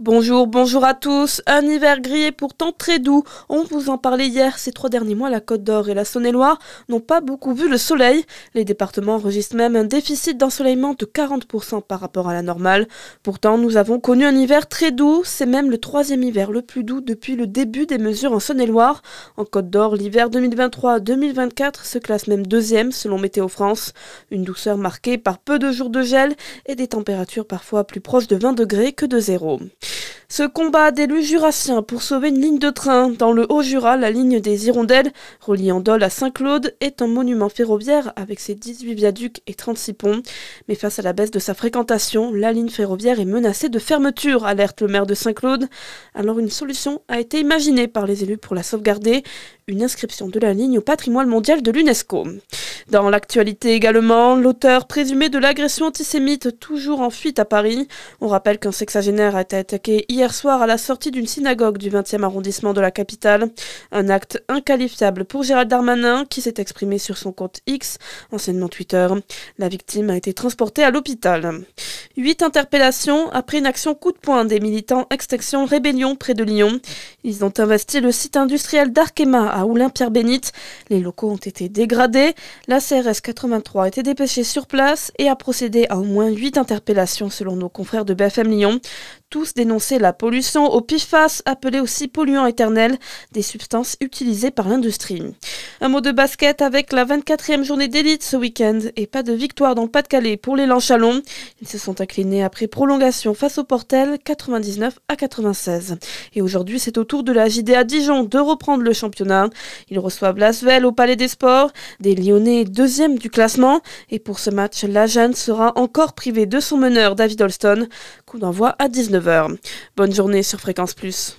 Bonjour, bonjour à tous. Un hiver gris et pourtant très doux. On vous en parlait hier. Ces trois derniers mois, la Côte d'Or et la Saône-et-Loire n'ont pas beaucoup vu le soleil. Les départements enregistrent même un déficit d'ensoleillement de 40% par rapport à la normale. Pourtant, nous avons connu un hiver très doux. C'est même le troisième hiver le plus doux depuis le début des mesures en Saône-et-Loire. En Côte d'Or, l'hiver 2023-2024 se classe même deuxième selon Météo France. Une douceur marquée par peu de jours de gel et des températures parfois plus proches de 20 degrés que de zéro. Ce combat d'élus jurassiens pour sauver une ligne de train dans le Haut-Jura, la ligne des Hirondelles, reliant Dole à Saint-Claude, est un monument ferroviaire avec ses 18 viaducs et 36 ponts. Mais face à la baisse de sa fréquentation, la ligne ferroviaire est menacée de fermeture, alerte le maire de Saint-Claude. Alors une solution a été imaginée par les élus pour la sauvegarder, une inscription de la ligne au patrimoine mondial de l'UNESCO. Dans l'actualité également, l'auteur présumé de l'agression antisémite toujours en fuite à Paris. On rappelle qu'un sexagénaire a été attaqué hier soir à la sortie d'une synagogue du 20e arrondissement de la capitale. Un acte inqualifiable pour Gérald Darmanin qui s'est exprimé sur son compte X, anciennement Twitter. La victime a été transportée à l'hôpital. Huit interpellations après une action coup de poing des militants Extinction Rébellion près de Lyon. Ils ont investi le site industriel d'Arkema à Oulin-Pierre-Bénite. Les locaux ont été dégradés. CRS 83 a été dépêchée sur place et a procédé à au moins 8 interpellations selon nos confrères de BFM Lyon. Tous dénonçaient la pollution au PFAS, appelé aussi polluant éternel, des substances utilisées par l'industrie. Un mot de basket avec la 24e journée d'élite ce week-end et pas de victoire dans le Pas-de-Calais pour les Lanchalons. Ils se sont inclinés après prolongation face au Portel 99 à 96. Et aujourd'hui, c'est au tour de la JDA Dijon de reprendre le championnat. Ils reçoivent Lasvel au Palais des Sports, des Lyonnais deuxième du classement. Et pour ce match, la Jeanne sera encore privée de son meneur David Holston. Coup d'envoi à 19h. Bonne journée sur Fréquence Plus.